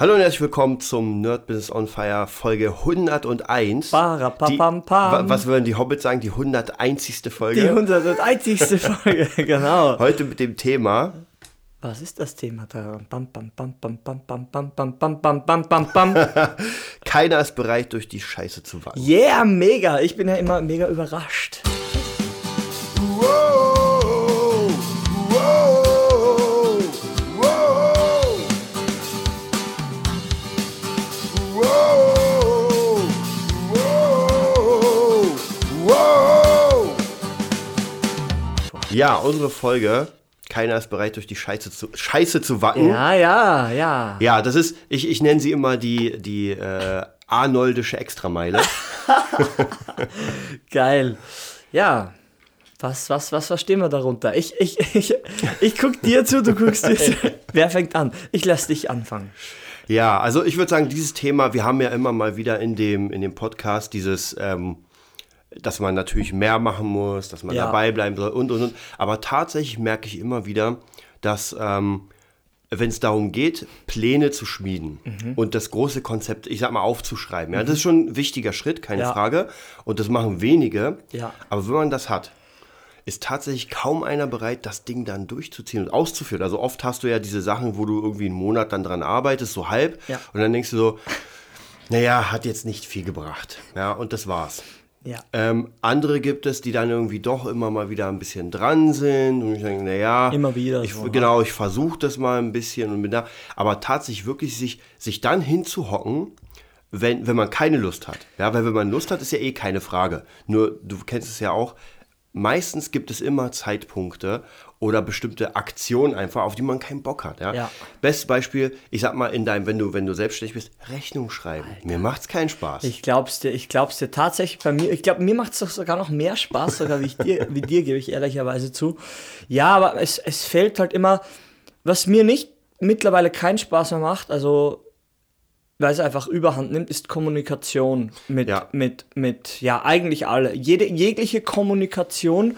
Hallo und herzlich willkommen zum Nerd Business on Fire Folge 101. Die, was würden die Hobbits sagen? Die 101. Folge? Die 101. Folge, genau. Heute mit dem Thema. Was ist das Thema? Keiner ist bereit, durch die Scheiße zu wandern. Yeah, mega. Ich bin ja immer mega überrascht. Ja, unsere Folge. Keiner ist bereit, durch die Scheiße zu, Scheiße zu wacken. Ja, ja, ja. Ja, das ist, ich, ich nenne sie immer die, die äh, Arnoldische Extrameile. Geil. Ja. Was, was, was verstehen wir darunter? Ich, ich, ich, ich guck dir zu, du guckst dir zu. Wer fängt an? Ich lass dich anfangen. Ja, also ich würde sagen, dieses Thema, wir haben ja immer mal wieder in dem, in dem Podcast dieses, ähm, dass man natürlich mehr machen muss, dass man Ja. dabei bleiben soll und und und. Aber tatsächlich merke ich immer wieder, dass ähm, wenn es darum geht, Pläne zu schmieden Mhm. und das große Konzept, ich sag mal, aufzuschreiben, ja, das ist schon ein wichtiger Schritt, keine Ja. Frage. Und das machen wenige. Ja. Aber wenn man das hat, ist tatsächlich kaum einer bereit, das Ding dann durchzuziehen und auszuführen. Also oft hast du ja diese Sachen, wo du irgendwie einen Monat dann dran arbeitest, so halb, Ja. und dann denkst du so, naja, hat jetzt nicht viel gebracht. Ja, und das war's. Ja. Ähm, andere gibt es, die dann irgendwie doch immer mal wieder ein bisschen dran sind und ich denke, naja, Immer wieder Ich, so, genau, ich versuche das mal ein bisschen und bin da. Aber tatsächlich wirklich sich, sich dann hinzuhocken, wenn, wenn man keine Lust hat. Ja, weil wenn man Lust hat, ist ja eh keine Frage. Nur, du kennst es ja auch, meistens gibt es immer Zeitpunkte oder bestimmte Aktionen einfach, auf die man keinen Bock hat. Ja? Ja. Bestes Beispiel, ich sag mal, in deinem, wenn du, wenn du selbstständig bist, Rechnung schreiben. Mir macht's keinen Spaß. Ich glaub's dir, ich glaub's dir tatsächlich bei mir. Ich glaube, mir macht es doch sogar noch mehr Spaß, sogar wie, ich dir, wie dir, gebe ich ehrlicherweise zu. Ja, aber es, es fällt halt immer, was mir nicht mittlerweile keinen Spaß mehr macht, also weil es einfach überhand nimmt, ist Kommunikation mit, Ja. mit, mit, ja, eigentlich alle. Jede, jegliche Kommunikation,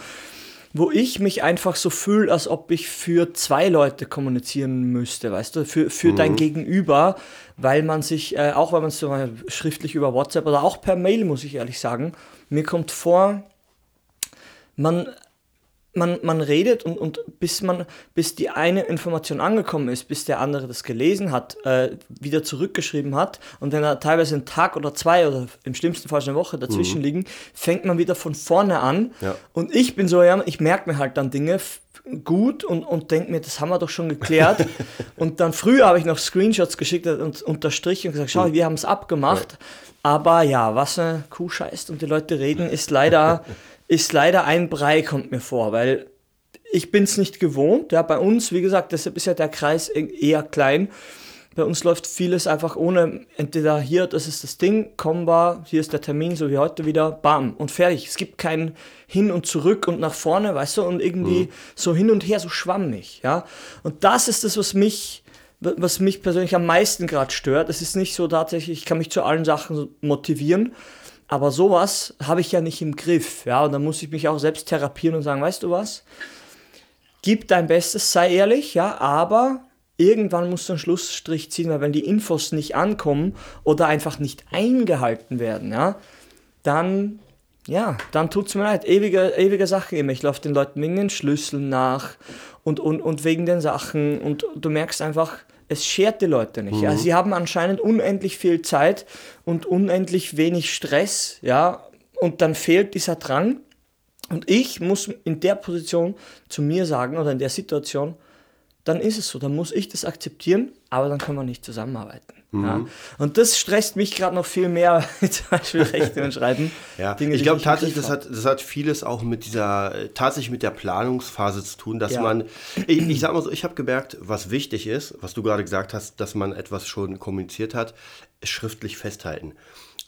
wo ich mich einfach so fühle, als ob ich für zwei Leute kommunizieren müsste, weißt du, für, für dein Gegenüber, weil man sich, äh, auch wenn man es so mal schriftlich über WhatsApp oder auch per Mail, muss ich ehrlich sagen, mir kommt vor, man, man, man redet und, und bis man, bis die eine Information angekommen ist, bis der andere das gelesen hat, äh, wieder zurückgeschrieben hat und wenn da teilweise ein Tag oder zwei oder im schlimmsten Fall eine Woche dazwischen liegen, fängt man wieder von vorne an. Ja. Und ich bin so, ja, ich merke mir halt dann Dinge gut und, und denke mir, das haben wir doch schon geklärt. und dann früher habe ich noch Screenshots geschickt und unterstrichen und gesagt, schau, wir haben es abgemacht. Aber ja, was eine Kuh scheißt und die Leute reden, ist leider, ist leider ein Brei, kommt mir vor, weil ich bin es nicht gewohnt. Ja, bei uns, wie gesagt, deshalb ist ja der Kreis e- eher klein. Bei uns läuft vieles einfach ohne, entweder hier, das ist das Ding, wir, hier ist der Termin, so wie heute wieder, bam, und fertig. Es gibt kein Hin und Zurück und nach vorne, weißt du, und irgendwie so hin und her, so schwammig, ja. Und das ist das, was mich, was mich persönlich am meisten gerade stört. Es ist nicht so tatsächlich, ich kann mich zu allen Sachen motivieren, aber sowas habe ich ja nicht im Griff, ja, und dann muss ich mich auch selbst therapieren und sagen, weißt du was, gib dein Bestes, sei ehrlich, ja, aber irgendwann musst du einen Schlussstrich ziehen, weil wenn die Infos nicht ankommen oder einfach nicht eingehalten werden, ja, dann, ja, dann tut's mir leid. Ewige, ewige Sache immer. Ich laufe den Leuten wegen den Schlüsseln nach und, und, und wegen den Sachen und du merkst einfach, es schert die Leute nicht. Ja. Sie haben anscheinend unendlich viel Zeit und unendlich wenig Stress, ja, und dann fehlt dieser Drang. Und ich muss in der Position zu mir sagen oder in der Situation, dann ist es so, dann muss ich das akzeptieren, aber dann können wir nicht zusammenarbeiten. Ja? Und das stresst mich gerade noch viel mehr, zum Beispiel Rechte und Schreiben. Ja, Dinge, ich glaube tatsächlich, das hat, das hat vieles auch mit dieser, äh, tatsächlich mit der Planungsphase zu tun, dass Ja. man, ich, ich sag mal so, ich habe gemerkt, was wichtig ist, was du gerade gesagt hast, dass man etwas schon kommuniziert hat, schriftlich festhalten.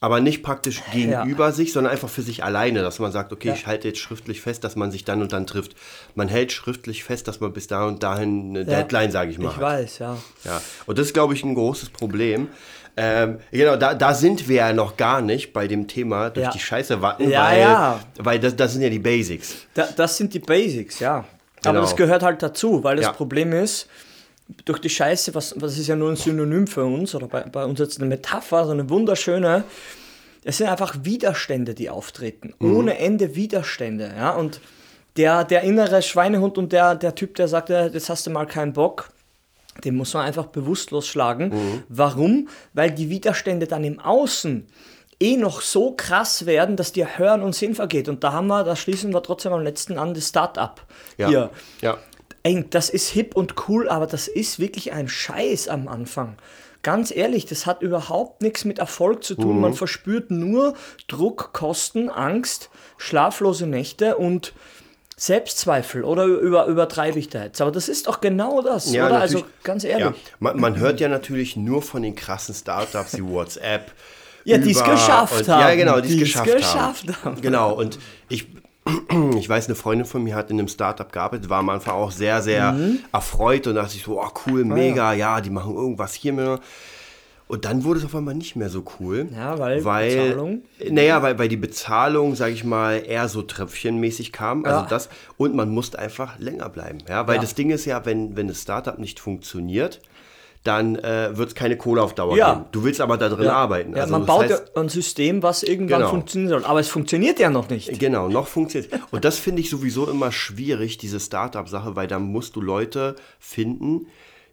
Aber nicht praktisch gegenüber sich, sondern einfach für sich alleine, dass man sagt, okay, Ja. ich halte jetzt schriftlich fest, dass man sich dann und dann trifft. Man hält schriftlich fest, dass man bis da und dahin eine Ja. Deadline, sage ich mal. Ich hat. weiß, ja. Ja, und das ist, glaube ich, ein großes Problem. Ähm, genau, da, da sind wir ja noch gar nicht bei dem Thema durch Ja. die Scheiße watten, Ja, weil, ja. weil das, das sind ja die Basics. Da, das sind die Basics, ja. Genau. Aber das gehört halt dazu, weil das Ja. Problem ist, durch die Scheiße, was, was ist ja nur ein Synonym für uns, oder bei, bei uns jetzt eine Metapher, so eine wunderschöne, es sind einfach Widerstände, die auftreten. Ohne Ende Widerstände, ja, und der, der innere Schweinehund und der, der Typ, der sagt, jetzt hast du mal keinen Bock, den muss man einfach bewusstlos schlagen. Warum? Weil die Widerstände dann im Außen eh noch so krass werden, dass dir Hören und Sinn vergeht. Und da haben wir, da schließen wir trotzdem am letzten an, das Start-up. Ja. Hier. Ja. Ey, das ist hip und cool, aber das ist wirklich ein Scheiß am Anfang. Ganz ehrlich, das hat überhaupt nichts mit Erfolg zu tun. Mhm. Man verspürt nur Druck, Kosten, Angst, schlaflose Nächte und Selbstzweifel oder über, übertreibe ich da jetzt. Aber das ist doch genau das, Ja, oder? Also ganz ehrlich. Ja. Man, man hört ja natürlich nur von den krassen Startups wie WhatsApp. Ja, die es geschafft und, haben. Ja, genau, die es Die es geschafft, geschafft haben. Genau, und ich, ich weiß, eine Freundin von mir hat in einem Startup gearbeitet, war am Anfang auch sehr, sehr Mhm. erfreut und dachte sich so, oh cool, mega, ja. die machen irgendwas hier mit. Und dann wurde es auf einmal nicht mehr so cool. Ja, weil weil Bezahlung? Naja, weil, weil die Bezahlung, sage ich mal, eher so tröpfchenmäßig kam. Also Ja. das, und man musste einfach länger bleiben. Ja, weil Ja. das Ding ist ja, wenn, wenn das Startup nicht funktioniert, dann äh, wird es keine Kohle auf Dauer Ja. geben. Du willst aber da drin arbeiten. Ja, Also man baut heißt, ja ein System, was irgendwann Genau. funktionieren soll. Aber es funktioniert ja noch nicht. Genau, noch funktioniert. Und das finde ich sowieso immer schwierig, diese Startup-Sache, weil da musst du Leute finden,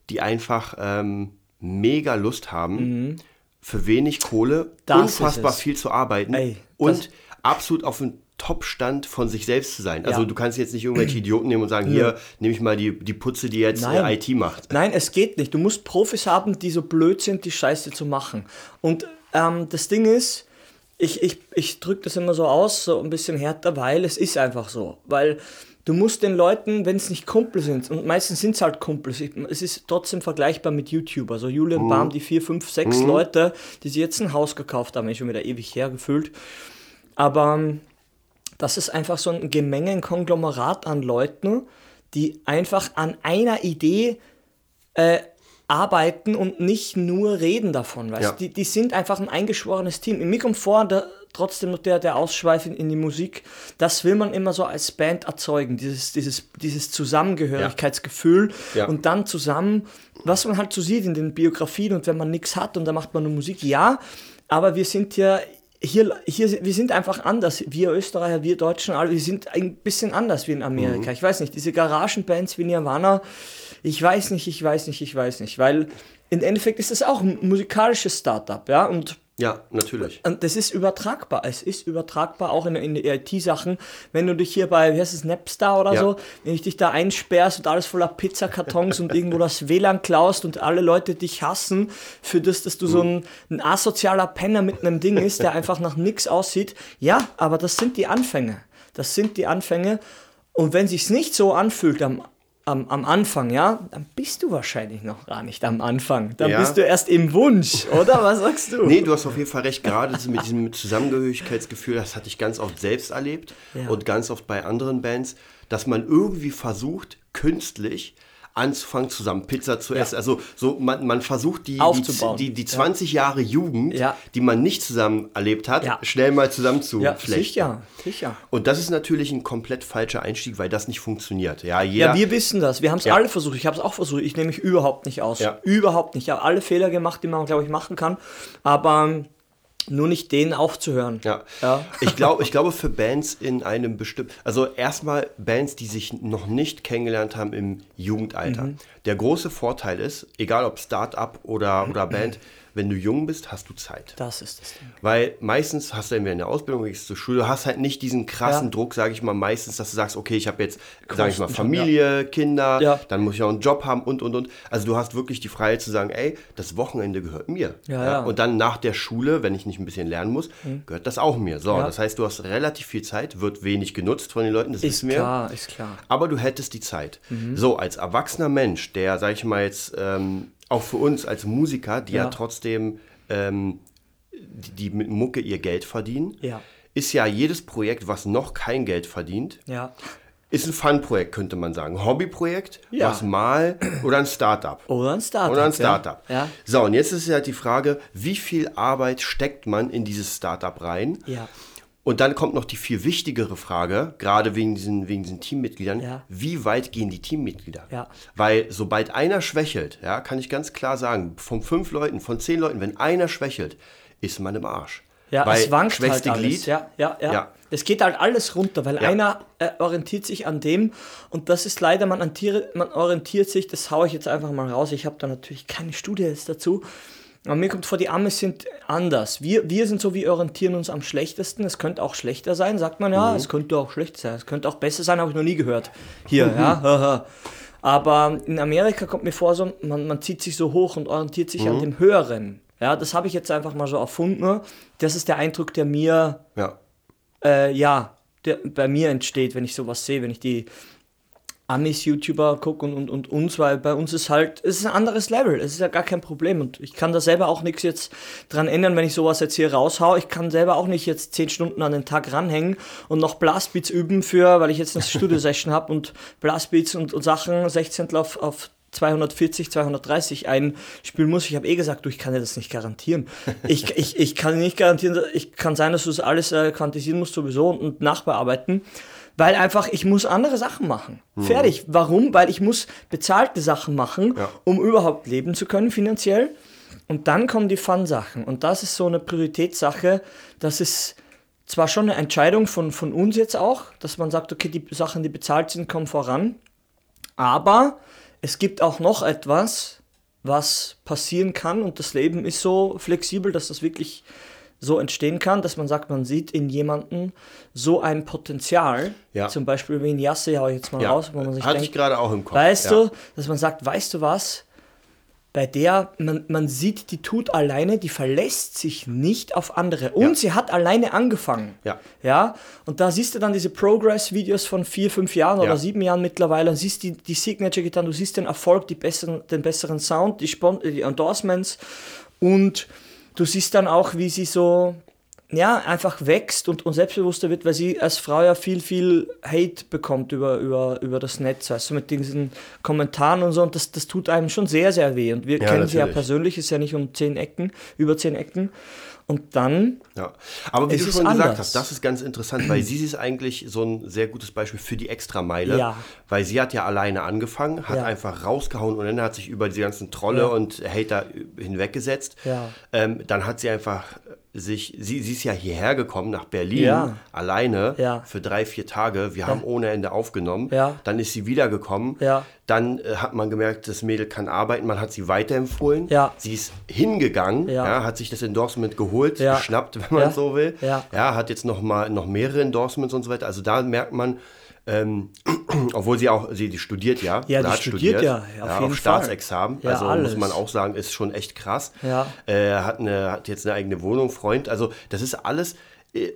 die einfach ähm, mega Lust haben, für wenig Kohle Mhm. Das unfassbar viel zu arbeiten Ey, und absolut auf dem Top-Stand von sich selbst zu sein. Also Ja. du kannst jetzt nicht irgendwelche Idioten nehmen und sagen, hier, nehme ich mal die, die Putze, die jetzt Nein. äh, IT macht. Nein, es geht nicht. Du musst Profis haben, die so blöd sind, die Scheiße zu machen. Und ähm, das Ding ist, ich, ich, ich drücke das immer so aus, so ein bisschen härter, weil es ist einfach so. Weil du musst den Leuten, wenn es nicht Kumpel sind, und meistens sind es halt Kumpels, es ist trotzdem vergleichbar mit YouTube. Also Julian Baum, die vier, fünf, sechs Leute, die sich jetzt ein Haus gekauft haben, ist schon wieder ewig hergefühlt. Aber ähm, das ist einfach so ein Gemenge, ein Konglomerat an Leuten, die einfach an einer Idee äh, arbeiten und nicht nur reden davon. Weißt? Ja. Die, die sind einfach ein eingeschworenes Team. Mir kommt vor, der, trotzdem noch der, der Ausschweif in, in die Musik, das will man immer so als Band erzeugen, dieses, dieses, dieses Zusammengehörigkeitsgefühl Ja. und dann zusammen, was man halt so sieht in den Biografien und wenn man nichts hat und da macht man nur Musik, ja, aber wir sind ja hier, hier, wir sind einfach anders. Wir Österreicher, wir Deutschen, alle, wir sind ein bisschen anders wie in Amerika. Mhm. Ich weiß nicht, diese Garagenbands wie Nirvana, ich weiß nicht, ich weiß nicht, ich weiß nicht, weil im Endeffekt ist es auch ein musikalisches Startup, ja, und Ja, natürlich. und das ist übertragbar. Es ist übertragbar, auch in, in die IT-Sachen. Wenn du dich hier bei, wie heißt es, Napstar oder Ja. so, wenn ich dich da einsperrst und alles voller Pizzakartons und irgendwo das WLAN klaust und alle Leute dich hassen, für das, dass du so ein, ein asozialer Penner mit einem Ding ist, der einfach nach nichts aussieht. Ja, aber das sind die Anfänge. Das sind die Anfänge. Und wenn sich's nicht so anfühlt am, am, am Anfang, ja, dann bist du wahrscheinlich noch gar nicht am Anfang. Dann Ja. bist du erst im Wunsch, oder? Was sagst du? Nee, du hast auf jeden Fall recht. Gerade mit diesem Zusammengehörigkeitsgefühl, das hatte ich ganz oft selbst erlebt Ja. und ganz oft bei anderen Bands, dass man irgendwie versucht, künstlich anzufangen, zusammen Pizza zu essen. Also so, man, man versucht die, Aufzubauen. die, die, die 20 Jahre Jugend, Ja. die man nicht zusammen erlebt hat, Ja. schnell mal zusammen ja, zu flechten. sicher, sicher. Und das ist natürlich ein komplett falscher Einstieg, weil das nicht funktioniert. Ja, jeder, Ja, wir wissen das. Wir haben es Ja. alle versucht. Ich habe es auch versucht. Ich nehme mich überhaupt nicht aus. Ja. Überhaupt nicht. Ich habe alle Fehler gemacht, die man, glaube ich, machen kann. Aber ähm, nur nicht denen aufzuhören. Ja. Ja. Ich, glaube, ich glaube, für Bands in einem bestimmten, also erstmal Bands, die sich noch nicht kennengelernt haben im Jugendalter. Mhm. Der große Vorteil ist, egal ob Start-up oder, oder Band, wenn du jung bist, hast du Zeit. Das ist das Ding. Weil meistens hast du entweder eine Ausbildung, gehst zur Schule, du hast halt nicht diesen krassen Ja. Druck, sage ich mal, meistens, dass du sagst, okay, ich habe jetzt, sage ich mal, Familie, Kinder, Ja. dann muss ich auch einen Job haben und, und, und. Also du hast wirklich die Freiheit zu sagen, ey, das Wochenende gehört mir. Ja, ja. Und dann nach der Schule, wenn ich nicht ein bisschen lernen muss, gehört das auch mir. So, Ja. das heißt, du hast relativ viel Zeit, wird wenig genutzt von den Leuten, das Ist wissen wir. klar, ist klar. Aber du hättest die Zeit. So, als erwachsener Mensch, der, sag ich mal jetzt, ähm, auch für uns als Musiker, die ja, Ja. trotzdem ähm, die, die mit Mucke ihr Geld verdienen, Ja. ist ja jedes Projekt, was noch kein Geld verdient, Ja. ist ein Fun-Projekt, könnte man sagen. Ein Hobbyprojekt, Ja. was mal oder ein Startup. Oder ein Startup. Oder ein Startup. Ja. So, und jetzt ist halt die Frage, wie viel Arbeit steckt man in dieses Startup rein? Ja. Und dann kommt noch die viel wichtigere Frage, gerade wegen diesen, wegen diesen Teammitgliedern, Ja. wie weit gehen die Teammitglieder? Ja. Weil sobald einer schwächelt, ja, kann ich ganz klar sagen, von fünf Leuten, von zehn Leuten, wenn einer schwächelt, ist man im Arsch. Ja, Weil es wankt halt alles. Glied, Ja, ja, ja, Ja. Es geht halt alles runter, weil Ja. einer äh, orientiert sich an dem und das ist leider, man, orientiert, man orientiert sich, das haue ich jetzt einfach mal raus, ich habe da natürlich keine Studie jetzt dazu, aber mir kommt vor, die Amis sind anders. Wir, wir sind so, wir orientieren uns am schlechtesten, es könnte auch schlechter sein, sagt man Mhm. ja, es könnte auch schlecht sein, es könnte auch besser sein, habe ich noch nie gehört. Hier, ja, haha. Aber in Amerika kommt mir vor, so, man, man zieht sich so hoch und orientiert sich Mhm. an dem Höheren. Ja, das habe ich jetzt einfach mal so erfunden. Das ist der Eindruck, der mir, ja. äh, ja, der bei mir entsteht, wenn ich sowas sehe, wenn ich die Amis-YouTuber gucke und, und, und uns, weil bei uns ist halt, es ist ein anderes Level, es ist ja gar kein Problem und ich kann da selber auch nichts jetzt dran ändern, wenn ich sowas jetzt hier raushau. Ich kann selber auch nicht jetzt 10 Stunden an den Tag ranhängen und noch Blastbeats üben für, weil ich jetzt eine Studio-Session habe und Blastbeats und, und Sachen 16 auf, auf 240, 230 einspielen muss. Ich habe eh gesagt, du, ich kann dir das nicht garantieren. Ich, ich, ich kann nicht garantieren, ich kann sein, dass du das alles äh, quantisieren musst sowieso und, und nachbearbeiten. Weil einfach, ich muss andere Sachen machen. Fertig. Warum? Weil ich muss bezahlte Sachen machen, Ja. um überhaupt leben zu können finanziell. Und dann kommen die Fun-Sachen. Und das ist so eine Prioritätssache. Das ist zwar schon eine Entscheidung von, von uns jetzt auch, dass man sagt, okay, die Sachen, die bezahlt sind, kommen voran. Aber es gibt auch noch etwas, was passieren kann und das Leben ist so flexibel, dass das wirklich so entstehen kann, dass man sagt, man sieht in jemanden so ein Potenzial, Ja. zum Beispiel wie in Jasse, hau ich jetzt mal ja. raus, wo man sich Hatte denkt, ich gerade auch im Kopf. Weißt ja. du, dass man sagt, weißt du was? Bei der, man, man sieht, die tut alleine, die verlässt sich nicht auf andere. Und sie hat alleine angefangen. Ja. Ja, und da siehst du dann diese Progress-Videos von vier, fünf Jahren Ja. oder sieben Jahren mittlerweile und siehst die, die Signature-Gitarren, du siehst den Erfolg, die besseren, den besseren Sound, die, Spon die Endorsements und du siehst dann auch, wie sie so, ja, einfach wächst und, und selbstbewusster wird, weil sie als Frau ja viel, viel Hate bekommt über, über, über das Netz, weißt du, mit diesen Kommentaren und so. Und das, das tut einem schon sehr, sehr weh. Und wir Ja, kennen sie ja natürlich. persönlich, ist ja nicht um zehn Ecken, über zehn Ecken und dann Ja, aber wie du schon gesagt anders. hast, das ist ganz interessant, weil sie ist eigentlich so ein sehr gutes Beispiel für die Extrameile, Ja. weil sie hat ja alleine angefangen, hat Ja. einfach rausgehauen und dann hat sich über die ganzen Trolle Ja. und Hater hinweggesetzt. Ja. Ähm, dann hat sie einfach sich, sie, sie ist ja hierher gekommen nach Berlin Ja. alleine Ja. für drei, vier Tage. Wir haben ohne Ende aufgenommen. Ja. Dann ist sie wiedergekommen. Ja. Dann äh, hat man gemerkt, das Mädel kann arbeiten. Man hat sie weiterempfohlen. Ja. Sie ist hingegangen, Ja. ja, hat sich das Endorsement geholt, Ja. geschnappt, wenn man Ja. so will. Ja. ja, hat jetzt noch mal noch mehrere Endorsements und so weiter. Also da merkt man, ähm, obwohl sie auch, sie die studiert ja, Ja, hat studiert ja, auf jeden Staatsexamen. Fall. Ja, also alles. muss man auch sagen, ist schon echt krass. Ja. Äh, hat, eine, hat jetzt eine eigene Wohnung, Freund. Also das ist alles äh,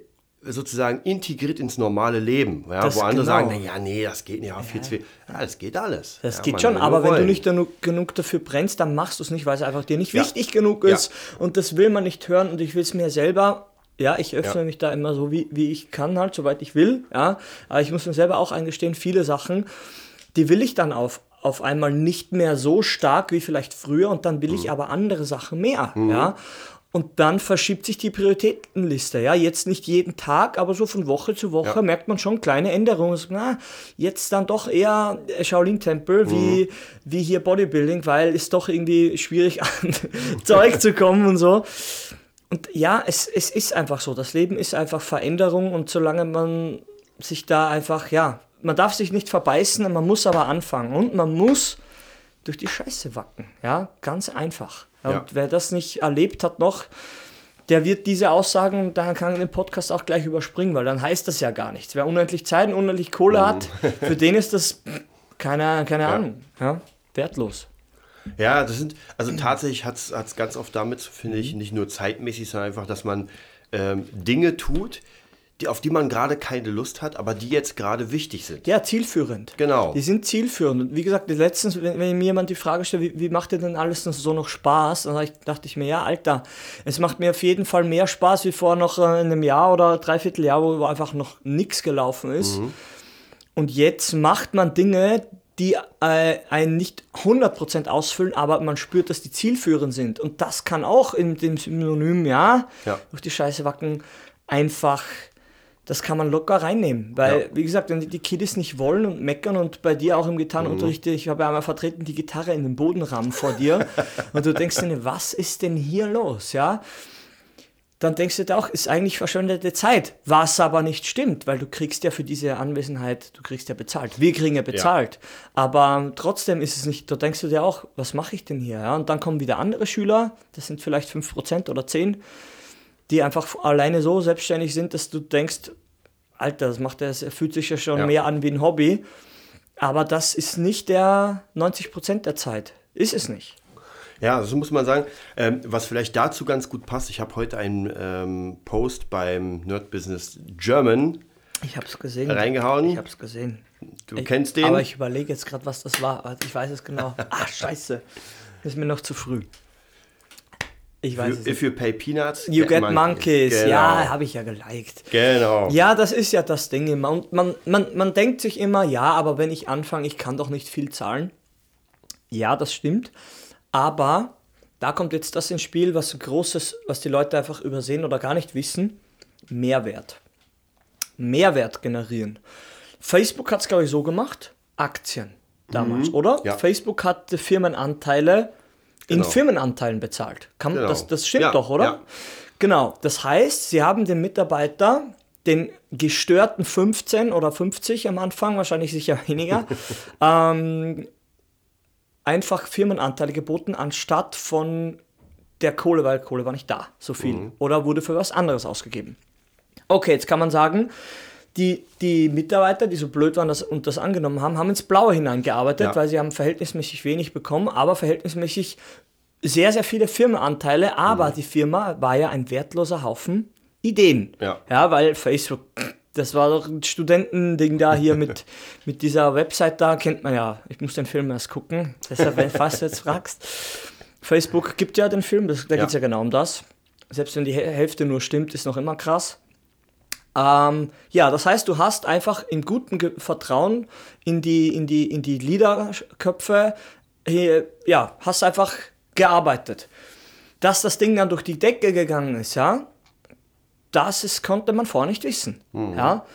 sozusagen integriert ins normale Leben. Ja, Das wo andere genau. sagen, na ja, nee, das geht nicht, ja, viel zu viel. Ja, das geht alles. Das ja, geht schon, aber wenn du wollen. nicht genug, dafür brennst, dann machst du es nicht, weil es einfach dir nicht Ja. wichtig genug Ja. ist. Und das will man nicht hören und ich will es mir selber. Ja, ich öffne Ja. mich da immer so, wie, wie ich kann, halt, soweit ich will. Ja, aber ich muss mir selber auch eingestehen, viele Sachen, die will ich dann auf, auf einmal nicht mehr so stark wie vielleicht früher und dann will Mhm. ich aber andere Sachen mehr. Ja. Und dann verschiebt sich die Prioritätenliste. Ja, jetzt nicht jeden Tag, aber so von Woche zu Woche Ja. merkt man schon kleine Änderungen. Na, jetzt dann doch eher Shaolin-Tempel wie, wie hier Bodybuilding, weil ist doch irgendwie schwierig an Zeug zu kommen und so. Und ja, es, es ist einfach so. Das Leben ist einfach Veränderung und solange man sich da einfach, ja, man darf sich nicht verbeißen, man muss aber anfangen und man muss durch die Scheiße wacken. Ja, ganz einfach. Ja, Ja. Und wer das nicht erlebt hat noch, der wird diese Aussagen, da kann er den Podcast auch gleich überspringen, weil dann heißt das ja gar nichts. Wer unendlich Zeit und unendlich Kohle hat, für den ist das keine, keine Ahnung, ja, wertlos. Ja, das sind, also tatsächlich hat es ganz oft damit, finde ich, nicht nur zeitmäßig, sondern einfach, dass man ähm, Dinge tut, die, auf die man gerade keine Lust hat, aber die jetzt gerade wichtig sind. Ja, zielführend. Genau. Die sind zielführend. Und wie gesagt, letztens, wenn, wenn mir jemand die Frage stellt, wie, wie macht dir denn alles so noch Spaß? Dann ich, dachte ich mir, ja, Alter, es macht mir auf jeden Fall mehr Spaß wie vor noch äh, einem Jahr oder dreiviertel Jahr, wo einfach noch nichts gelaufen ist. Und jetzt macht man Dinge, die äh, einen nicht 100% ausfüllen, aber man spürt, dass die zielführend sind. Und das kann auch in dem Synonym, ja, Ja. durch die Scheiße wacken, einfach das kann man locker reinnehmen. Weil, ja. wie gesagt, wenn die Kiddies nicht wollen und meckern und bei dir auch im Gitarrenunterricht, mhm. ich habe ja einmal vertreten, die Gitarre in den Boden rammen vor dir und du denkst dir, was ist denn hier los? Ja, dann denkst du dir auch, ist eigentlich verschwendete Zeit, was aber nicht stimmt, weil du kriegst ja für diese Anwesenheit, du kriegst ja bezahlt. Wir kriegen ja bezahlt. Ja. Aber trotzdem ist es nicht, da denkst du dir auch, was mache ich denn hier? Ja, und dann kommen wieder andere Schüler, das sind vielleicht 5% oder 10%, die einfach alleine so selbstständig sind, dass du denkst, Alter, das macht es fühlt sich ja schon ja. mehr an wie ein Hobby. Aber das ist nicht der 90 der Zeit. Ist es nicht. Ja, so muss man sagen. Ähm, was vielleicht dazu ganz gut passt, ich habe heute einen ähm, Post beim Nerd Business German ich hab's gesehen. reingehauen. Ich habe es gesehen. Du ich, kennst den? Aber ich überlege jetzt gerade, was das war. Ich weiß es genau. Ach, scheiße. Ist mir noch zu früh. Ich weiß es If you pay peanuts, you get, get monkeys. monkeys. Genau. Ja, habe ich ja geliked. Genau. Ja, das ist ja das Ding immer. Und man, man, man denkt sich immer, ja, aber wenn ich anfange, ich kann doch nicht viel zahlen. Ja, das stimmt. Aber da kommt jetzt das ins Spiel, was Großes, was die Leute einfach übersehen oder gar nicht wissen. Mehrwert. Mehrwert generieren. Facebook hat es, glaube ich, so gemacht. Aktien damals, mhm. oder? Ja. Facebook hat Firmenanteile in genau. Firmenanteilen bezahlt. Kann, genau. das, das stimmt ja, doch, oder? Ja. Genau. Das heißt, sie haben den Mitarbeiter den gestörten 15 oder 50 am Anfang, wahrscheinlich sicher weniger, ähm, einfach Firmenanteile geboten, anstatt von der Kohle, weil Kohle war nicht da, so viel. Mhm. Oder wurde für was anderes ausgegeben. Okay, jetzt kann man sagen, die, die Mitarbeiter, die so blöd waren das, und das angenommen haben, haben ins Blaue hineingearbeitet, ja. weil sie haben verhältnismäßig wenig bekommen, aber verhältnismäßig sehr, sehr viele Firmenanteile. Aber mhm. die Firma war ja ein wertloser Haufen Ideen. Ja, ja weil Facebook, das war doch ein Studentending da hier mit, mit dieser Website da, kennt man ja. Ich muss den Film erst gucken, deshalb, wenn du fast jetzt fragst. Facebook gibt ja den Film, das, da ja. geht es ja genau um das. Selbst wenn die Hälfte nur stimmt, ist noch immer krass. Ähm, ja, das heißt, du hast einfach in gutem Ge Vertrauen in die, in die, in die Liederköpfe, hier, ja, hast einfach gearbeitet. Dass das Ding dann durch die Decke gegangen ist, ja, das ist, konnte man vorher nicht wissen, mhm. ja.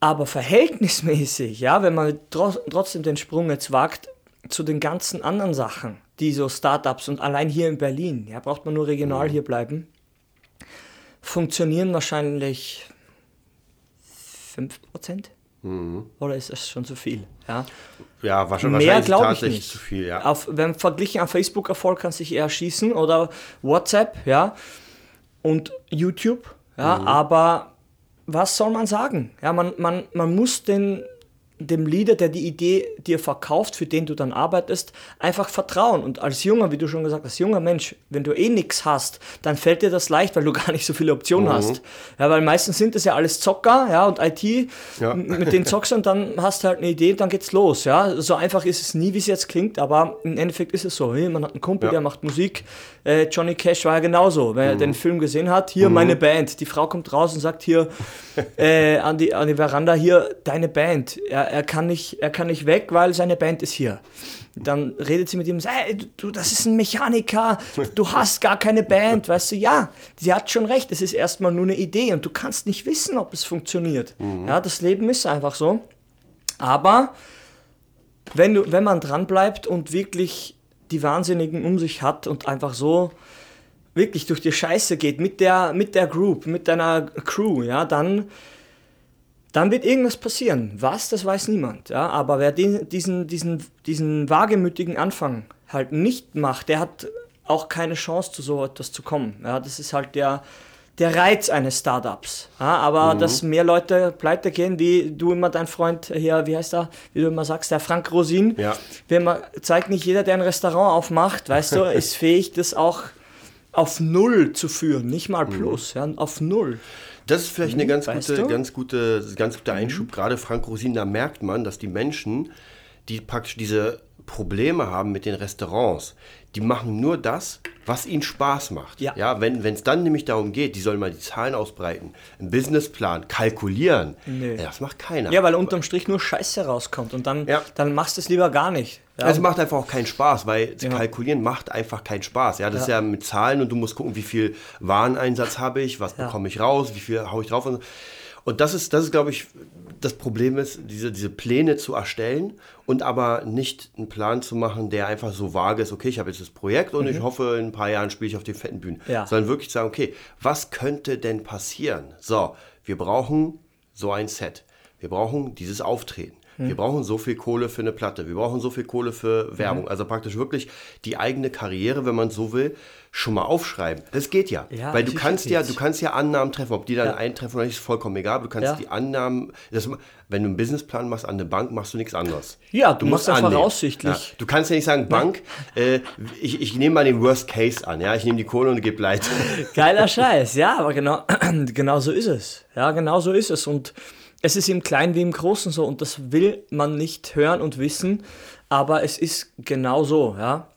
Aber verhältnismäßig, ja, wenn man tro trotzdem den Sprung jetzt wagt zu den ganzen anderen Sachen, die so Startups und allein hier in Berlin, ja, braucht man nur regional mhm. hier bleiben, funktionieren wahrscheinlich 5%. Mhm. Oder ist das schon zu viel? Ja, ja wahrscheinlich, Mehr glaube ich nicht. zu viel. Ja. Auf, wenn verglichen an Facebook-Erfolg kann sich eher schießen oder WhatsApp, ja, und YouTube, ja, mhm. aber was soll man sagen? Ja, man, man, man muss den dem Leader, der die Idee dir verkauft, für den du dann arbeitest, einfach vertrauen. Und als junger, wie du schon gesagt hast, junger Mensch, wenn du eh nichts hast, dann fällt dir das leicht, weil du gar nicht so viele Optionen mhm. hast. Ja, weil meistens sind das ja alles Zocker, ja, und IT, ja. mit den zockst und dann hast du halt eine Idee, dann geht's los, ja. So einfach ist es nie, wie es jetzt klingt, aber im Endeffekt ist es so. Hey, man hat einen Kumpel, ja. der macht Musik. Äh, Johnny Cash war ja genauso. Wer mhm. den Film gesehen hat, hier mhm. meine Band. Die Frau kommt raus und sagt hier äh, an, die, an die Veranda, hier deine Band. Ja, er kann nicht, er kann nicht weg, weil seine Band ist hier. Dann redet sie mit ihm und sagt, hey, du, das ist ein Mechaniker, du hast gar keine Band, weißt du, ja, sie hat schon recht, es ist erstmal nur eine Idee und du kannst nicht wissen, ob es funktioniert. Mhm. Ja, das Leben ist einfach so. Aber wenn, du, wenn man dranbleibt und wirklich die Wahnsinnigen um sich hat und einfach so wirklich durch die Scheiße geht mit der, mit der Group, mit deiner Crew, ja, dann dann wird irgendwas passieren. Was, das weiß niemand. Ja? Aber wer den, diesen, diesen, diesen wagemütigen Anfang halt nicht macht, der hat auch keine Chance, zu so etwas zu kommen. Ja? Das ist halt der, der Reiz eines Startups. Ja? Aber mhm. dass mehr Leute pleite gehen, wie du immer dein Freund hier, wie heißt er, wie du immer sagst, der Frank Rosin. Ja. Wenn man, zeigt nicht jeder, der ein Restaurant aufmacht, weißt du, ist fähig, das auch auf Null zu führen, nicht mal mhm. plus, mhm. ja, auf Null. Das ist vielleicht eine ganz gute, ganz gute, ganz guter Einschub. Mhm. Gerade Frank Rosin, da merkt man, dass die Menschen, die praktisch diese Probleme haben mit den Restaurants, die machen nur das, was ihnen Spaß macht. Ja. ja wenn es dann nämlich darum geht, die sollen mal die Zahlen ausbreiten, einen Businessplan, kalkulieren, nee. ja, das macht keiner. Ja, weil unterm Strich nur Scheiße rauskommt und dann, ja. dann machst du es lieber gar nicht. Ja. Es macht einfach auch keinen Spaß, weil ja. kalkulieren macht einfach keinen Spaß. Ja, das ist ja mit Zahlen und du musst gucken, wie viel Wareneinsatz habe ich, was bekomme ich raus, wie viel haue ich drauf und Und das ist, das ist, glaube ich, das Problem ist, diese, diese Pläne zu erstellen und aber nicht einen Plan zu machen, der einfach so vage ist, okay, ich habe jetzt das Projekt und ich hoffe, in ein paar Jahren spiele ich auf den fetten Bühnen. Ja. Sondern wirklich sagen, okay, was könnte denn passieren? So, wir brauchen so ein Set. Wir brauchen dieses Auftreten. Wir brauchen so viel Kohle für eine Platte. Wir brauchen so viel Kohle für Werbung. Also praktisch wirklich die eigene Karriere, wenn man so will, schon mal aufschreiben. Das geht ja. Ja, Weil du kannst ja, du kannst ja Annahmen treffen. Ob die dann Ja. eintreffen oder nicht, ist vollkommen egal. Aber du kannst Ja. die Annahmen, das, wenn du einen Businessplan machst an der Bank, machst du nichts anderes. Ja, du machst ja annehmen. voraussichtlich. Du kannst ja nicht sagen, Bank, äh, ich, ich nehme mal den Worst Case an. Ja, ich nehme die Kohle und gebe pleite. Geiler Scheiß, ja, aber genau, genau so ist es. Ja, genau so ist es. Und es ist im Kleinen wie im Großen so und das will man nicht hören und wissen, aber es ist genau so, ja.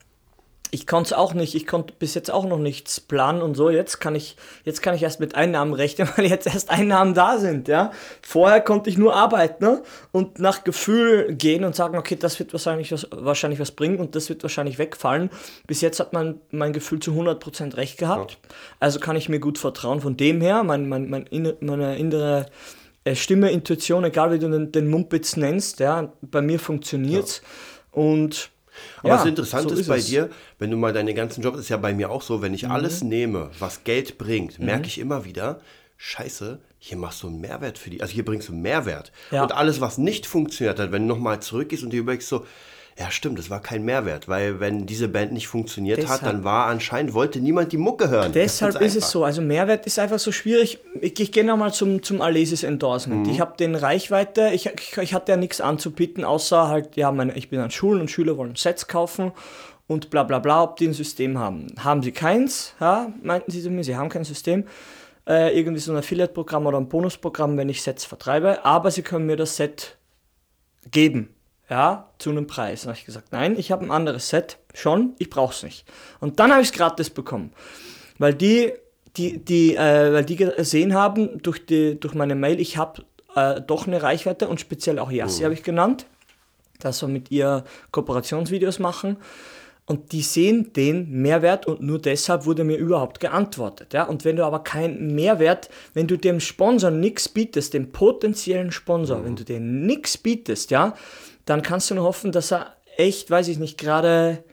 Ich konnte es auch nicht, ich konnte bis jetzt auch noch nichts planen und so. Jetzt kann ich, jetzt kann ich erst mit Einnahmen rechnen, weil jetzt erst Einnahmen da sind, ja. Vorher konnte ich nur arbeiten ne? und nach Gefühl gehen und sagen, okay, das wird wahrscheinlich was, wahrscheinlich was bringen und das wird wahrscheinlich wegfallen. Bis jetzt hat mein, mein Gefühl zu 100% recht gehabt. Also kann ich mir gut vertrauen. Von dem her, mein, mein, mein, inne- meine innere äh, Stimme, Intuition, egal wie du den, den Mumpitz nennst, ja, bei mir funktioniert's. Und Aber ja, was interessant so ist, bei es. Mhm. dir, wenn du mal deine ganzen Jobs, ist ja bei mir auch so, wenn ich alles nehme, was Geld bringt, merke ich immer wieder, scheiße, hier machst du einen Mehrwert für die, also hier bringst du einen Mehrwert. Ja. Und alles, was nicht funktioniert hat, wenn du nochmal zurückgehst und dir überlegst so, ja stimmt, das war kein Mehrwert, weil wenn diese Band nicht funktioniert hat, Deshalb- dann war anscheinend, wollte niemand die Mucke hören. Deshalb ist es so. Also Mehrwert ist einfach so schwierig. Ich, ich gehe nochmal zum, zum Alesis Endorsement. Ich habe den Reichweite, ich, ich, ich hatte ja nichts anzubieten, außer halt, ja, meine, ich bin an Schulen und Schüler wollen Sets kaufen und bla bla bla, ob die ein System haben. Haben sie keins, ja, meinten sie zu mir, sie haben kein System. Äh, irgendwie so ein Affiliate-Programm oder ein Bonusprogramm, wenn ich Sets vertreibe, aber sie können mir das Set geben, ja, zu einem Preis. Dann habe ich gesagt, nein, ich habe ein anderes Set, schon, ich brauche es nicht. Und dann habe ich es gratis bekommen, weil die, die, die, äh, weil die gesehen haben durch, die, durch meine Mail, ich habe äh, doch eine Reichweite und speziell auch Yassi habe ich genannt, dass wir mit ihr Kooperationsvideos machen. Und die sehen den Mehrwert und nur deshalb wurde mir überhaupt geantwortet. Ja? Und wenn du aber keinen Mehrwert, wenn du dem Sponsor nichts bietest, dem potenziellen Sponsor, wenn du dem nichts bietest, ja, dann kannst du nur hoffen, dass er echt, weiß ich nicht, gerade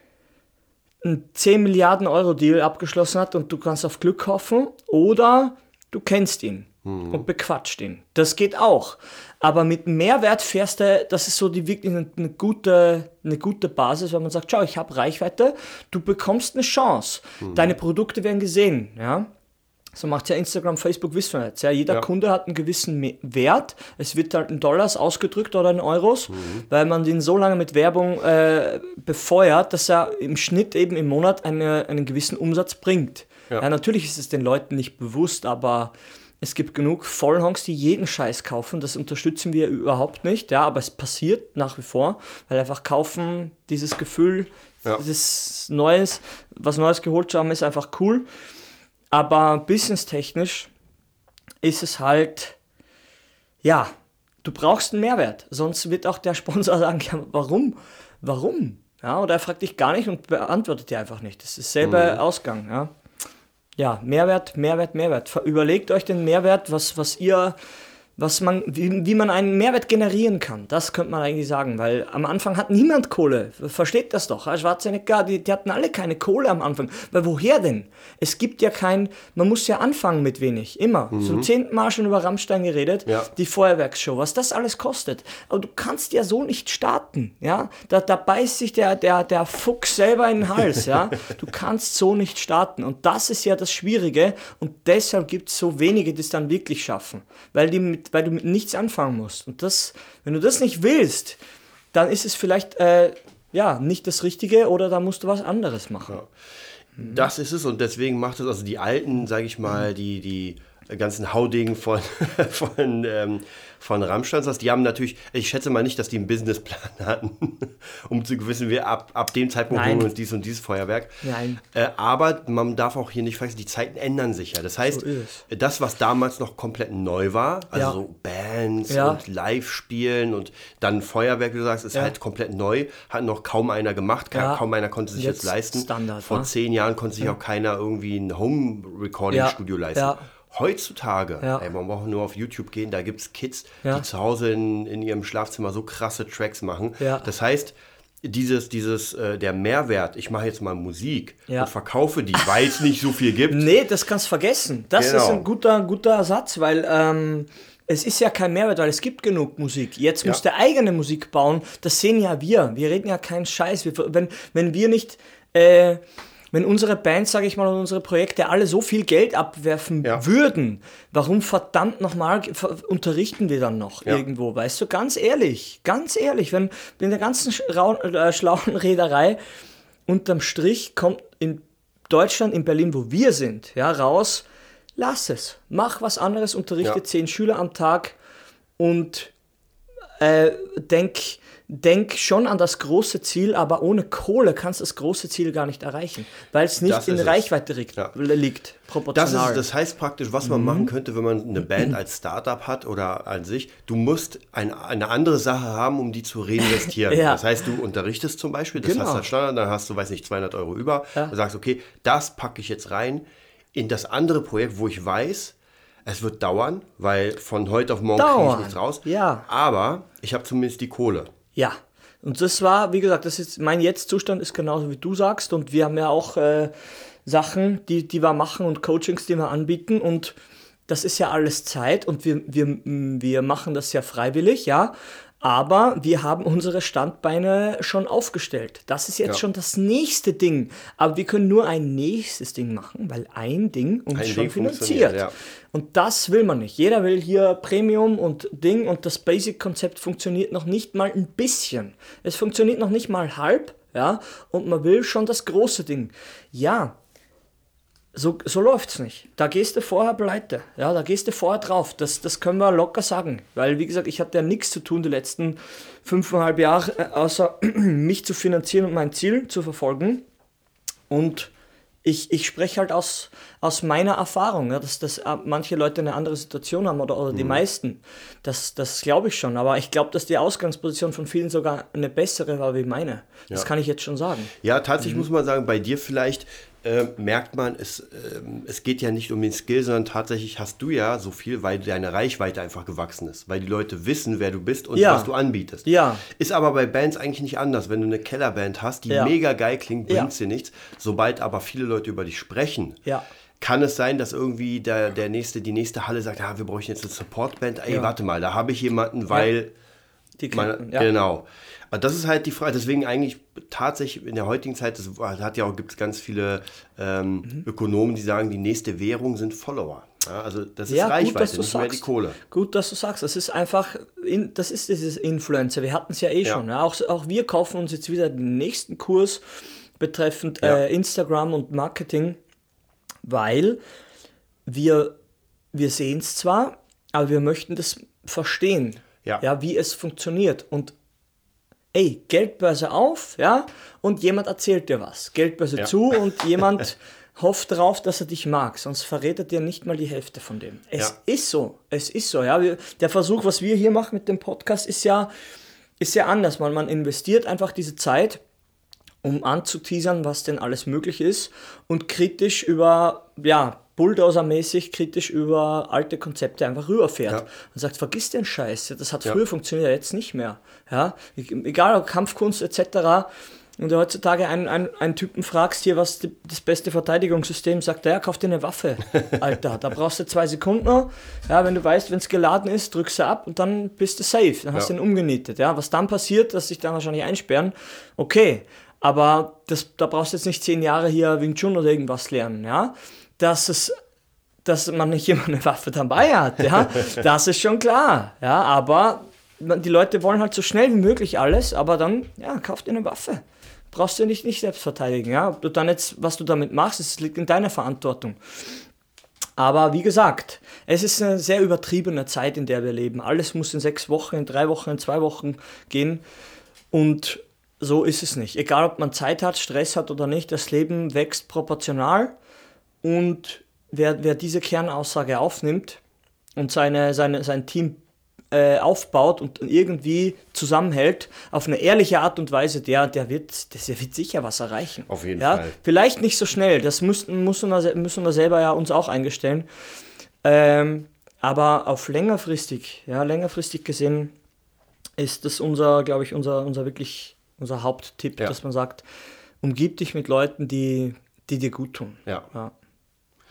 einen 10 Milliarden Euro Deal abgeschlossen hat und du kannst auf Glück hoffen oder du kennst ihn und bequatscht ihn. Das geht auch. Aber mit Mehrwert fährst du, das ist so die wirklich eine, eine, gute, eine gute Basis, wenn man sagt, schau, ich habe Reichweite, du bekommst eine Chance. Deine Produkte werden gesehen, ja. So macht ja Instagram, Facebook, wissen wir jetzt. Ja, jeder Ja. Kunde hat einen gewissen Wert. Es wird halt in Dollars ausgedrückt oder in Euros, Mhm. weil man den so lange mit Werbung äh, befeuert, dass er im Schnitt eben im Monat eine, einen gewissen Umsatz bringt. Ja. Ja. natürlich ist es den Leuten nicht bewusst, aber es gibt genug Vollhongs, die jeden Scheiß kaufen. Das unterstützen wir überhaupt nicht. Ja, aber es passiert nach wie vor, weil einfach kaufen, dieses Gefühl, Ja. dieses Neues, was Neues geholt zu haben, ist einfach cool. Aber businesstechnisch ist es halt, ja, du brauchst einen Mehrwert. Sonst wird auch der Sponsor sagen, ja, warum? Warum? Ja, oder er fragt dich gar nicht und beantwortet dir einfach nicht. Das ist selber Ausgang, ja. Ja, Mehrwert, Mehrwert, Mehrwert. Überlegt euch den Mehrwert, was, was ihr, was man, wie, wie man einen Mehrwert generieren kann. Das könnte man eigentlich sagen, weil am Anfang hat niemand Kohle. Versteht das doch. Schwarzenegger, die, die hatten alle keine Kohle am Anfang. Weil woher denn? Es gibt ja kein, man muss ja anfangen mit wenig. Immer. Zum zehnten Mal schon über Rammstein geredet. Ja. Die Feuerwerksshow, was das alles kostet. Aber du kannst ja so nicht starten. Ja? Da, da beißt sich der, der, der Fuchs selber in den Hals. Ja? Du kannst so nicht starten. Und das ist ja das Schwierige. Und deshalb gibt es so wenige, die es dann wirklich schaffen. Weil, die mit, weil du mit nichts anfangen musst. Und das, wenn du das nicht willst, dann ist es vielleicht äh, ja, nicht das Richtige oder da musst du was anderes machen. Das ist es und deswegen macht es, also die alten, sage ich mal, die, die ganzen Haudegen von, von, ähm, von Rammstein, die haben natürlich, ich schätze mal nicht, dass die einen Businessplan hatten, um zu wissen, wir ab, ab dem Zeitpunkt Nein. holen wir uns dies und dieses Feuerwerk. Nein. Äh, aber man darf auch hier nicht vergessen, die Zeiten ändern sich ja. Das heißt, So das, was damals noch komplett neu war, also Ja. so Bands Ja. und Live-Spielen und dann Feuerwerk, wie du sagst, ist Ja. halt komplett neu, hat noch kaum einer gemacht, kaum einer konnte sich jetzt, Jetzt leisten. Standard, Vor wa? zehn Jahren konnte sich auch keiner irgendwie ein Home-Recording-Studio leisten. Heutzutage, Ja. ey, man braucht nur auf YouTube gehen, da gibt es Kids, Ja. die zu Hause in, in ihrem Schlafzimmer so krasse Tracks machen. Ja. Das heißt, dieses, dieses, äh, der Mehrwert, ich mache jetzt mal Musik Ja. und verkaufe die, weil es nicht so viel gibt. Nee, das kannst du vergessen. Das Genau. ist ein guter, guter Satz, weil ähm, es ist ja kein Mehrwert, weil es gibt genug Musik. Jetzt Ja. muss der eigene Musik bauen. Das sehen ja wir. Wir reden ja keinen Scheiß. Wir, wenn, wenn wir nicht, äh, wenn unsere Bands, sage ich mal, und unsere Projekte alle so viel Geld abwerfen Ja. würden, warum verdammt nochmal unterrichten wir dann noch Ja. irgendwo? Weißt du, ganz ehrlich, ganz ehrlich, wenn in der ganzen schlauen, äh, schlauen Reederei unterm Strich kommt in Deutschland, in Berlin, wo wir sind, ja, raus, lass es. Mach was anderes, unterrichte Ja. zehn Schüler am Tag und äh, denk, denk schon an das große Ziel, aber ohne Kohle kannst du das große Ziel gar nicht erreichen, weil es nicht Das in. Reichweite liegt, Ja. liegt Das, ist, das heißt praktisch, was Mhm. man machen könnte, wenn man eine Band als Startup hat oder an sich. Du musst ein, eine andere Sache haben, um die zu reinvestieren. Ja. Das heißt, du unterrichtest zum Beispiel, das Genau. hast du als Standard, dann hast du, weiß nicht, 200 Euro über. Ja. Du sagst, okay, das packe ich jetzt rein in das andere Projekt, wo ich weiß, es wird dauern, weil von heute auf morgen kriege ich nichts raus. Ja. Aber ich habe zumindest die Kohle. Ja, und das war, wie gesagt, das ist mein Jetzt-Zustand ist genauso wie du sagst. Und wir haben ja auch äh, Sachen, die, die wir machen und Coachings, die wir anbieten. Und das ist ja alles Zeit. Und wir, wir, wir machen das ja freiwillig, ja, aber wir haben unsere Standbeine schon aufgestellt. Das ist jetzt Ja. schon das nächste Ding, aber wir können nur ein nächstes Ding machen, weil ein Ding uns Ein schon Ding finanziert. ja. Und das will man nicht. Jeder will hier Premium und Ding und das Basic-Konzept funktioniert noch nicht mal ein bisschen. Es funktioniert noch nicht mal halb, ja, und man will schon das große Ding. Ja, so, so läuft's nicht. Da gehst du vorher pleite. Ja, da gehst du vorher drauf. Das, das können wir locker sagen. Weil, wie gesagt, ich hatte ja nichts zu tun die letzten fünfeinhalb Jahre, äh, außer mich zu finanzieren und mein Ziel zu verfolgen. Und ich, ich spreche halt aus, aus meiner Erfahrung, ja, dass, dass äh, manche Leute eine andere Situation haben oder, oder die meisten. Das, das glaube ich schon. Aber ich glaube, dass die Ausgangsposition von vielen sogar eine bessere war wie meine. Das Ja. kann ich jetzt schon sagen. Ja, tatsächlich muss man sagen, bei dir vielleicht äh, merkt man, es, ähm, es geht ja nicht um den Skill, sondern tatsächlich hast du ja so viel, weil deine Reichweite einfach gewachsen ist. Weil die Leute wissen, wer du bist und Ja. was du anbietest. Ja. Ist aber bei Bands eigentlich nicht anders. Wenn du eine Kellerband hast, die Ja. mega geil klingt, bringt dir nichts. Sobald aber viele Leute über dich sprechen, Ja. kann es sein, dass irgendwie der, der nächste, die nächste Halle sagt, ah, wir bräuchten jetzt eine Supportband. Ey, warte mal, da habe ich jemanden, weil Die man, Klienten, ja. Genau. Aber das ist halt die Frage. Deswegen eigentlich tatsächlich in der heutigen Zeit, das hat ja auch, gibt es ganz viele ähm, Mhm. Ökonomen, die sagen, die nächste Währung sind Follower. Ja, also das ist Ja, Reichweite, gut, dass du nicht mehr die sagst. Kohle. Gut, dass du sagst. Das ist einfach, in, das ist dieses Influencer. Wir hatten es ja eh Ja. schon. Ja. Auch, auch wir kaufen uns jetzt wieder den nächsten Kurs betreffend äh, Instagram und Marketing, weil wir, wir sehen es zwar, aber wir möchten das verstehen, Ja. ja, wie es funktioniert. Und ey, Geldbörse auf, ja, und jemand erzählt dir was. Geldbörse Ja. zu und jemand hofft darauf, dass er dich mag, sonst verrät er dir nicht mal die Hälfte von dem. Es Ja. ist so, es ist so, ja. Wir, der Versuch, was wir hier machen mit dem Podcast, ist ja, ist ja anders. Man, man investiert einfach diese Zeit, um anzuteasern, was denn alles möglich ist und kritisch über, ja, Bulldozer-mäßig kritisch über alte Konzepte einfach rüberfährt Ja. und sagt, vergiss den Scheiß, das hat Ja. früher funktioniert, jetzt nicht mehr. Ja? E- Egal ob Kampfkunst etc. Und du heutzutage einen, einen, einen Typen fragst hier, was die, das beste Verteidigungssystem sagt, er, kauf dir eine Waffe, Alter. Da brauchst du zwei Sekunden. Ja, wenn du weißt, wenn es geladen ist, drückst du ab und dann bist du safe. Dann hast du Ja. ihn umgenietet. Ja, was dann passiert, dass sich dann wahrscheinlich einsperren, okay. Aber das, da brauchst du jetzt nicht zehn Jahre hier Wing Chun oder irgendwas lernen, ja. Dass es dass man nicht immer eine Waffe dabei hat, ja, das ist schon klar, ja, aber die Leute wollen halt so schnell wie möglich alles, aber dann, ja, kauf dir eine Waffe. Brauchst du nicht, nicht selbst verteidigen, ja. Ob du dann jetzt, was du damit machst, das liegt in deiner Verantwortung. Aber wie gesagt, es ist eine sehr übertriebene Zeit, in der wir leben. Alles muss in sechs Wochen, in drei Wochen, in zwei Wochen gehen. Und so ist es nicht. Egal, ob man Zeit hat, Stress hat oder nicht, das Leben wächst proportional. Und wer, wer diese Kernaussage aufnimmt und seine, seine, sein Team äh, aufbaut und irgendwie zusammenhält, auf eine ehrliche Art und Weise, der, der, wird, der wird sicher was erreichen. Auf jeden ja? Fall. Vielleicht nicht so schnell, das müssen, müssen, wir, se- müssen wir selber ja uns auch eingestellen. Ähm, aber auf längerfristig, ja, längerfristig gesehen ist das unser, glaube ich, unser, unser wirklich unser Haupttipp, Ja. dass man sagt, umgib dich mit Leuten, die, die dir gut tun. Ja. ja.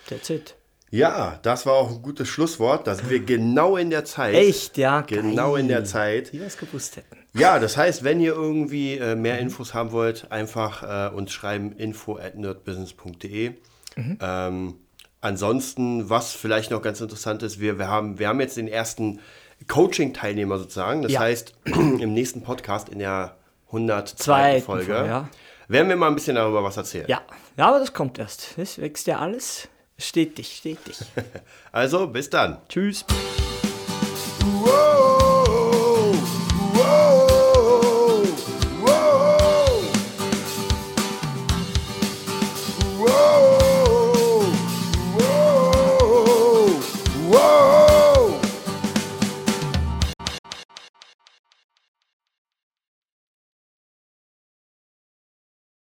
That's it. Ja, das war auch ein gutes Schlusswort. Da sind wir genau in der Zeit. Echt, ja. Genau geil. in der Zeit. Die wir es gewusst hätten. Ja, das heißt, wenn ihr irgendwie äh, mehr Mhm. Infos haben wollt, einfach äh, uns schreiben info at nerdbusiness.de. Mhm. Ähm, ansonsten, was vielleicht noch ganz interessant ist, wir, wir, haben, wir haben jetzt den ersten Coaching-Teilnehmer sozusagen. Das Ja. heißt, im nächsten Podcast, in der 102. Zweiten Folge, Folge, ja. werden wir mal ein bisschen darüber was erzählen. Ja. ja, aber das kommt erst. Es wächst ja alles stetig, stetig. Also, bis dann. Tschüss. Whoa.